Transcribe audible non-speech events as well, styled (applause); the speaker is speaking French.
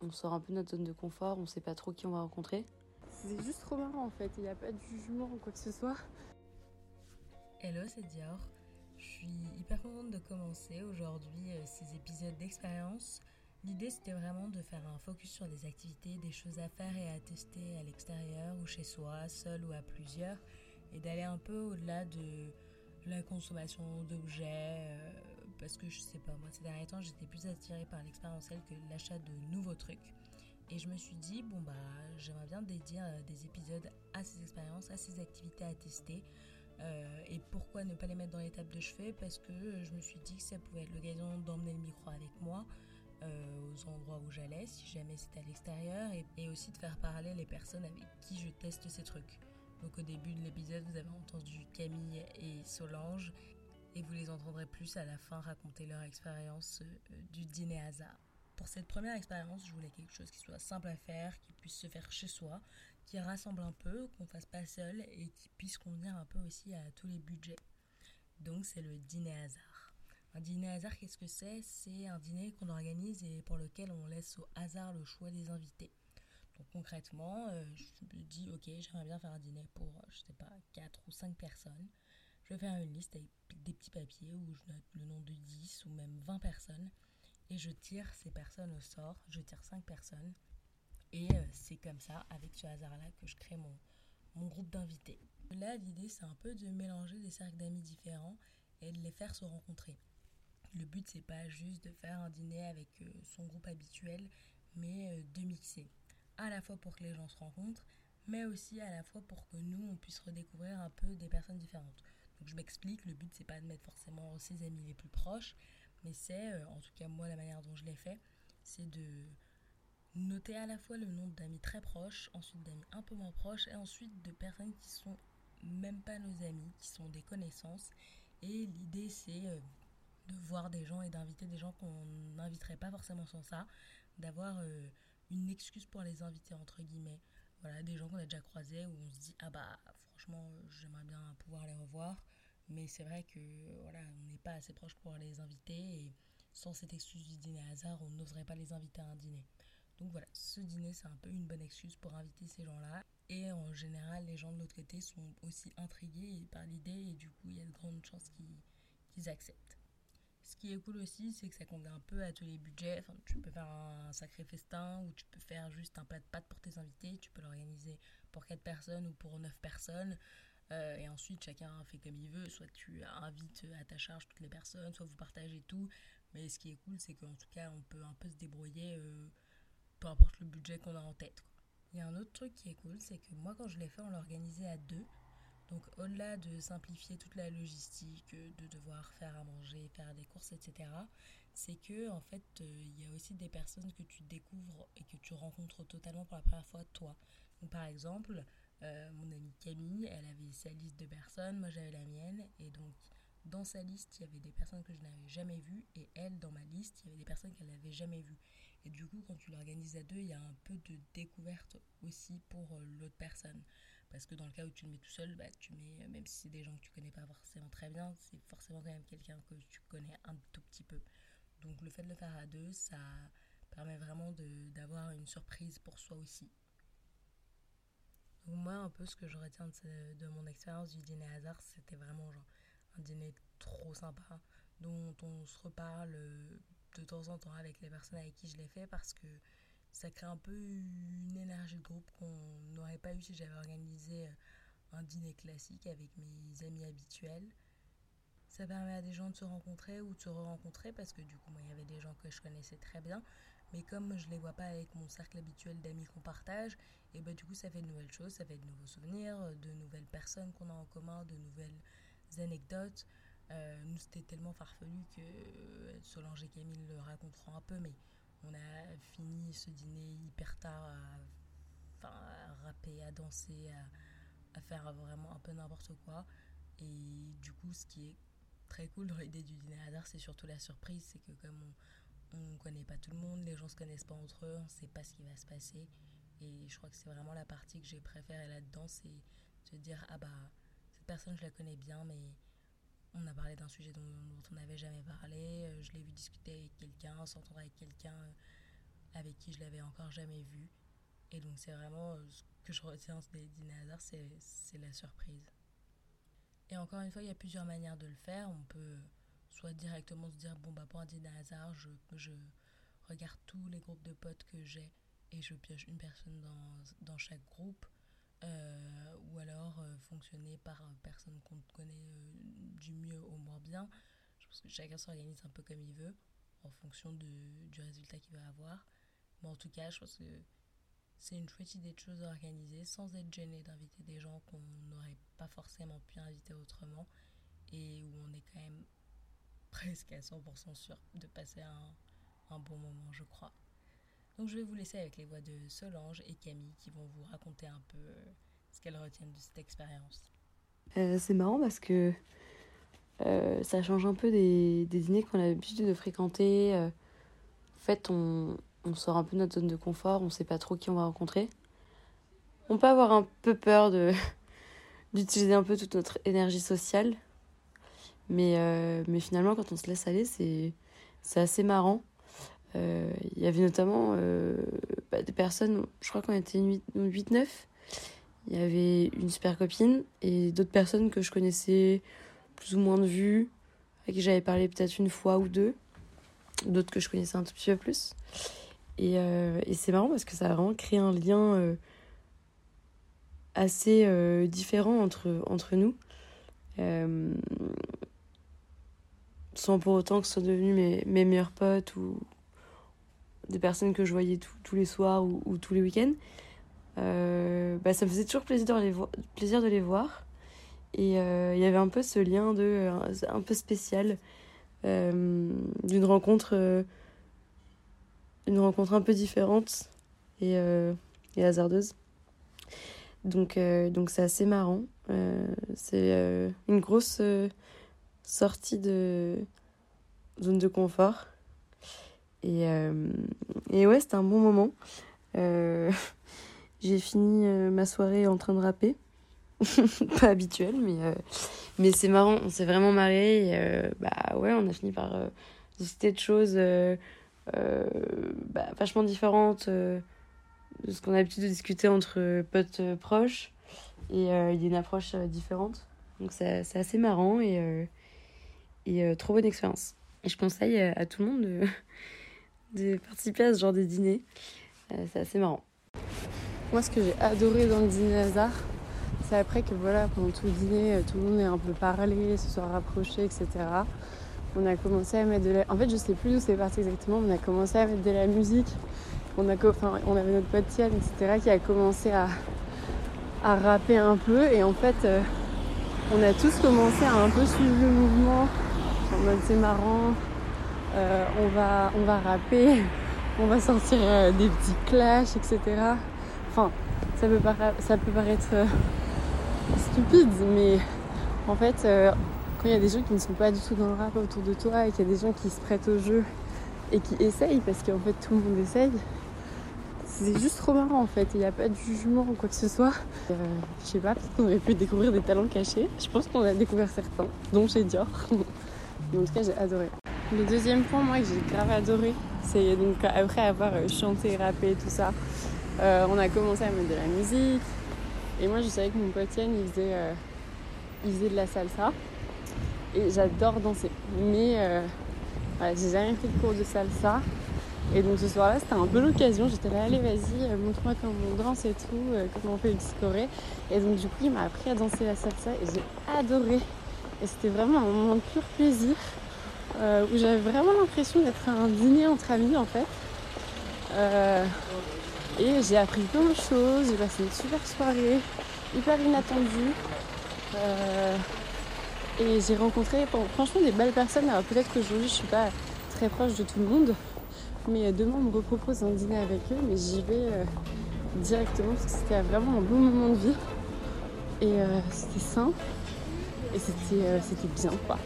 on sort un peu de notre zone de confort, on sait pas trop qui on va rencontrer. C'est juste trop marrant en fait, il n'y a pas de jugement ou quoi que ce soit. Hello, c'est Dior. Je suis hyper contente de commencer aujourd'hui euh, ces épisodes d'expérience. L'idée c'était vraiment de faire un focus sur des activités, des choses à faire et à tester à l'extérieur ou chez soi, seul ou à plusieurs, et d'aller un peu au-delà de la consommation d'objets, euh, parce que je sais pas, moi ces derniers temps j'étais plus attirée par l'expérientiel que l'achat de nouveaux trucs. Et je me suis dit, bon bah j'aimerais bien dédier euh, des épisodes à ces expériences, à ces activités à tester. Euh, et pourquoi ne pas les mettre dans l'étape de chevet? Parce que je me suis dit que ça pouvait être l'occasion d'emmener le micro avec moi aux endroits où j'allais, si jamais c'était à l'extérieur, et aussi de faire parler les personnes avec qui je teste ces trucs. Donc au début de l'épisode, vous avez entendu Camille et Solange et vous les entendrez plus à la fin raconter leur expérience euh, du dîner hasard. Pour cette première expérience, je voulais quelque chose qui soit simple à faire, qui puisse se faire chez soi, qui rassemble un peu, qu'on fasse pas seul et qui puisse convenir un peu aussi à tous les budgets. Donc c'est le dîner hasard. Un dîner hasard, qu'est-ce que c'est? C'est un dîner qu'on organise et pour lequel on laisse au hasard le choix des invités. Donc concrètement, euh, je me dis, ok, j'aimerais bien faire un dîner pour, je sais pas, 4 ou 5 personnes. Je vais faire une liste avec des petits papiers où je note le nom de 10 ou même 20 personnes. Et je tire ces personnes au sort. Je tire 5 personnes. Et euh, c'est comme ça, avec ce hasard-là, que je crée mon, mon groupe d'invités. Là, l'idée, c'est un peu de mélanger des cercles d'amis différents et de les faire se rencontrer. Le but, c'est pas juste de faire un dîner avec son groupe habituel, mais de mixer à la fois pour que les gens se rencontrent, mais aussi à la fois pour que nous, on puisse redécouvrir un peu des personnes différentes. Donc je m'explique, le but c'est pas de mettre forcément ses amis les plus proches, mais c'est, euh, en tout cas moi la manière dont je l'ai fait, c'est de noter à la fois le nombre d'amis très proches, ensuite d'amis un peu moins proches, et ensuite de personnes qui sont même pas nos amis, qui sont des connaissances. Et l'idée c'est euh, de voir des gens et d'inviter des gens qu'on n'inviterait pas forcément sans ça, d'avoir euh, une excuse pour les inviter, entre guillemets. Voilà, des gens qu'on a déjà croisés où on se dit, ah bah franchement, j'aimerais bien pouvoir les revoir. Mais c'est vrai que voilà, on n'est pas assez proche pour les inviter et sans cette excuse du dîner hasard, on n'oserait pas les inviter à un dîner. Donc voilà, ce dîner, c'est un peu une bonne excuse pour inviter ces gens-là. Et en général, les gens de l'autre côté sont aussi intrigués par l'idée et du coup, il y a de grandes chances qu'ils acceptent. Ce qui est cool aussi, c'est que ça convient un peu à tous les budgets. Tu peux faire un sacré festin ou tu peux faire juste un plat de pâtes pour tes invités. Tu peux l'organiser pour 4 personnes ou pour 9 personnes. Euh, et ensuite, chacun fait comme il veut. Soit tu invites à ta charge toutes les personnes, soit vous partagez tout. Mais ce qui est cool, c'est qu'en tout cas, on peut un peu se débrouiller, euh, peu importe le budget qu'on a en tête. Il y a un autre truc qui est cool, c'est que moi, quand je l'ai fait, on l'a organisé à deux. Donc au-delà de simplifier toute la logistique, de devoir faire à manger, faire des courses, etc., c'est que en fait, euh, il y a aussi des personnes que tu découvres et que tu rencontres totalement pour la première fois toi. Donc par exemple, euh, mon amie Camille, elle avait sa liste de personnes, moi j'avais la mienne, et donc dans sa liste, il y avait des personnes que je n'avais jamais vues, et elle, dans ma liste, il y avait des personnes qu'elle n'avait jamais vues. Et du coup, quand tu l'organises à deux, il y a un peu de découverte aussi pour euh, l'autre personne. Parce que dans le cas où tu le mets tout seul, bah, tu mets, même si c'est des gens que tu connais pas forcément très bien, c'est forcément quand même quelqu'un que tu connais un tout petit peu. Donc le fait de le faire à deux, ça permet vraiment d'avoir une surprise pour soi aussi. Moi, un peu ce que je retiens de, mon expérience du dîner hasard, c'était vraiment genre un dîner trop sympa, dont on se reparle de temps en temps avec les personnes avec qui je l'ai fait parce que ça crée un peu une énergie de groupe qu'on n'aurait pas eu si j'avais organisé euh, un dîner classique avec mes amis habituels. Ça permet à des gens de se rencontrer ou de se re-rencontrer parce que du coup, moi, il y avait des gens que je connaissais très bien. Mais comme je les vois pas avec mon cercle habituel d'amis qu'on partage, et bah du coup, ça fait de nouvelles choses, ça fait de nouveaux souvenirs, de nouvelles personnes qu'on a en commun, de nouvelles anecdotes. Euh, nous, c'était tellement farfelu que euh, Solange et Camille le raconteront un peu, mais on a fini ce dîner hyper tard à, à rapper, à danser, à, faire vraiment un peu n'importe quoi. Et du coup, ce qui est très cool dans l'idée du dîner hasard, c'est surtout la surprise, c'est que comme on ne connaît pas tout le monde, les gens se connaissent pas entre eux, on ne sait pas ce qui va se passer. Et je crois que c'est vraiment la partie que j'ai préférée là-dedans, c'est de dire, ah bah, cette personne, je la connais bien, mais on a parlé d'un sujet dont, on n'avait jamais parlé. Euh, je l'ai vu discuter avec quelqu'un, s'entendre avec quelqu'un euh, avec qui je l'avais encore jamais vu. Et donc c'est vraiment ce que je retiens des dîners hasard, c'est la surprise. Et encore une fois, il y a plusieurs manières de le faire. On peut soit directement se dire, bon, bah, pour un dîner hasard, je, je regarde tous les groupes de potes que j'ai et je pioche une personne dans, dans chaque groupe. Euh, ou alors euh, fonctionner par personne qu'on connaît euh, du mieux au moins bien. Je pense que chacun s'organise un peu comme il veut en fonction de, du résultat qu'il va avoir. Mais en tout cas, je pense que c'est une chouette idée de choses à organiser sans être gêné d'inviter des gens qu'on n'aurait pas forcément pu inviter autrement et où on est quand même presque à 100% sûr de passer un, bon moment, je crois. Donc je vais vous laisser avec les voix de Solange et Camille qui vont vous raconter un peu euh, ce qu'elles retiennent de cette expérience. Euh, c'est marrant parce que euh, ça change un peu des, dîners qu'on a l'habitude de fréquenter. en fait, on, on, sort un peu de notre zone de confort, on ne sait pas trop qui on va rencontrer. On peut avoir un peu peur de (laughs) d'utiliser un peu toute notre énergie sociale. Mais, mais finalement, quand on se laisse aller, c'est assez marrant. Euh, il y avait notamment euh, bah, des personnes, je crois qu'on était 8-9. Il y avait une super copine et d'autres personnes que je connaissais plus ou moins de vue, à qui j'avais parlé peut-être une fois ou deux. D'autres que je connaissais un tout petit peu plus. Et, euh, et c'est marrant parce que ça a vraiment créé un lien assez différent entre, entre nous. Sans pour autant que ce soit devenu mes, meilleurs potes ou, des personnes que je voyais tous les soirs ou, tous les week-ends, euh, bah, ça me faisait toujours plaisir de les, plaisir de les voir. Et euh, il y avait un peu ce lien de, euh, un, peu spécial d'une rencontre, une rencontre un peu différente et, et hasardeuse. Donc donc c'est assez marrant. c'est une grosse sortie de zone de confort. Et, euh, et ouais, c'était un bon moment. Euh, (laughs) j'ai fini euh, ma soirée en train de rapper. (laughs) pas habituel, mais, mais c'est marrant. On s'est vraiment marré. Et, bah ouais, on a fini par discuter de choses bah, vachement différentes de ce qu'on a l'habitude de discuter entre potes proches. Et il y a une approche différente. Donc c'est assez marrant et, et trop bonne expérience. Et je conseille à tout le monde de (laughs) de participer à ce genre de dîner. Euh, c'est assez marrant. Moi, ce que j'ai adoré dans le dîner hasard, c'est après que voilà, pendant tout le dîner, euh, tout le monde ait un peu parlé, se soit rapproché, etc. On a commencé à mettre de la... En fait, je sais plus d'où c'est parti exactement, mais on a commencé à mettre de la musique. On, a... enfin, on avait notre pote Tian, etc., qui a commencé à... à rapper un peu. Et en fait, euh, on a tous commencé à un peu suivre le mouvement. En mode c'est marrant, euh, on, va, on rapper, (laughs) on va sortir euh, des petits clashs, etc. Enfin, ça peut, ça peut paraître euh, stupide, mais en fait, quand il y a des gens qui ne sont pas du tout dans le rap autour de toi et qu'il y a des gens qui se prêtent au jeu et qui essayent, parce qu'en fait tout le monde essaye, c'est juste trop marrant en fait. Il n'y a pas de jugement ou quoi que ce soit. je sais pas, peut-être qu'on aurait pu découvrir des talents cachés. Je pense qu'on a découvert certains, dont chez Dior. (laughs) Mais en tout cas, j'ai adoré. Le deuxième point, moi, que j'ai grave adoré, c'est donc après avoir euh, chanté, rappé, tout ça, euh, on a commencé à mettre de la musique. Et moi, je savais que mon pote Yann, il faisait, euh, il faisait de la salsa. Et j'adore danser. Mais voilà, j'ai jamais pris de cours de salsa. Et donc ce soir-là, c'était un peu l'occasion. J'étais là, allez, vas-y, montre-moi comment on danse et tout, comment on fait le. Et donc du coup, il m'a appris à danser la salsa et j'ai adoré. Et c'était vraiment un moment de pur plaisir. Euh, où j'avais vraiment l'impression d'être à un dîner entre amis en fait. Euh, et j'ai appris plein de choses, j'ai passé une super soirée, hyper inattendue. Euh, et j'ai rencontré franchement des belles personnes. Alors peut-être qu'aujourd'hui je suis pas très proche de tout le monde, mais demain on me repropose un dîner avec eux, mais j'y vais directement parce que c'était vraiment un bon moment de vie. Et c'était simple et c'était bien quoi.